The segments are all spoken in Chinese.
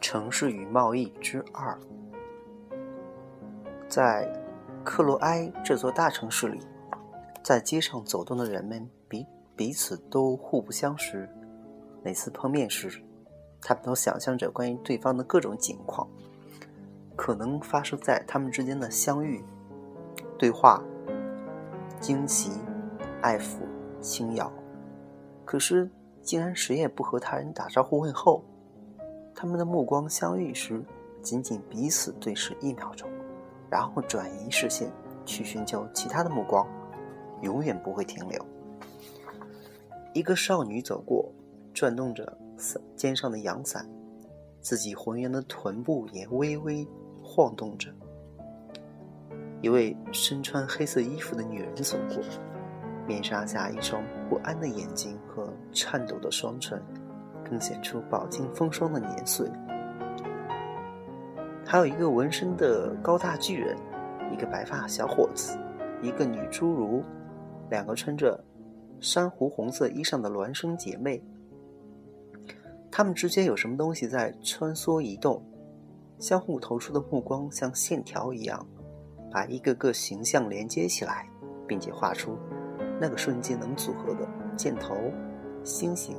城市与贸易之二，在克罗埃这座大城市里，在街上走动的人们彼彼此都互不相识。每次碰面时，他们都想象着关于对方的各种情况，可能发生在他们之间的相遇、对话、惊奇、爱抚、轻咬。可是，竟然谁也不和他人打招呼问候。他们的目光相遇时，仅仅彼此对视一秒钟，然后转移视线去寻求其他的目光，永远不会停留。一个少女走过，转动着肩上的阳伞，自己浑圆的臀部也微微晃动着。一位身穿黑色衣服的女人走过，面纱下一双不安的眼睛和颤抖的双唇。更显出饱经风霜的年岁。还有一个纹身的高大巨人，一个白发小伙子，一个女侏儒，两个穿着珊瑚红色衣裳的孪生姐妹。他们之间有什么东西在穿梭移动，相互投出的目光像线条一样，把一个个形象连接起来，并且画出那个瞬间能组合的箭头、星星。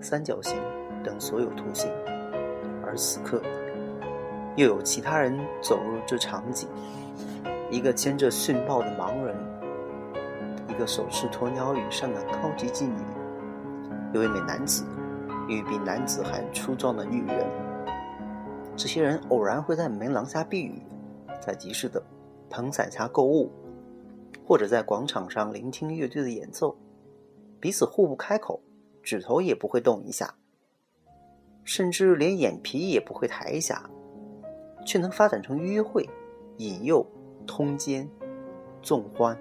三角形等所有图形，而此刻，又有其他人走入这场景：一个牵着训报的盲人，一个手持鸵鸟羽扇的高级妓女，一位美男子，与比男子还粗壮的女人。这些人偶然会在门廊下避雨，在集市的棚伞下购物，或者在广场上聆听乐队的演奏，彼此互不开口。指头也不会动一下，甚至连眼皮也不会抬一下，却能发展成约会、引诱、通奸、纵欢。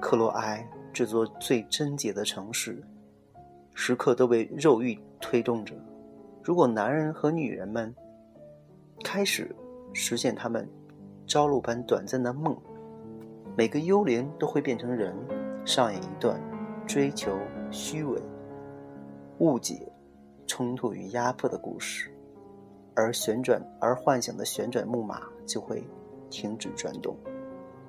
克罗埃这座最贞洁的城市，时刻都被肉欲推动着。如果男人和女人们开始实现他们朝露般短暂的梦，每个幽灵都会变成人，上演一段追求。虚伪、误解、冲突与压迫的故事，而旋转而幻想的旋转木马就会停止转动。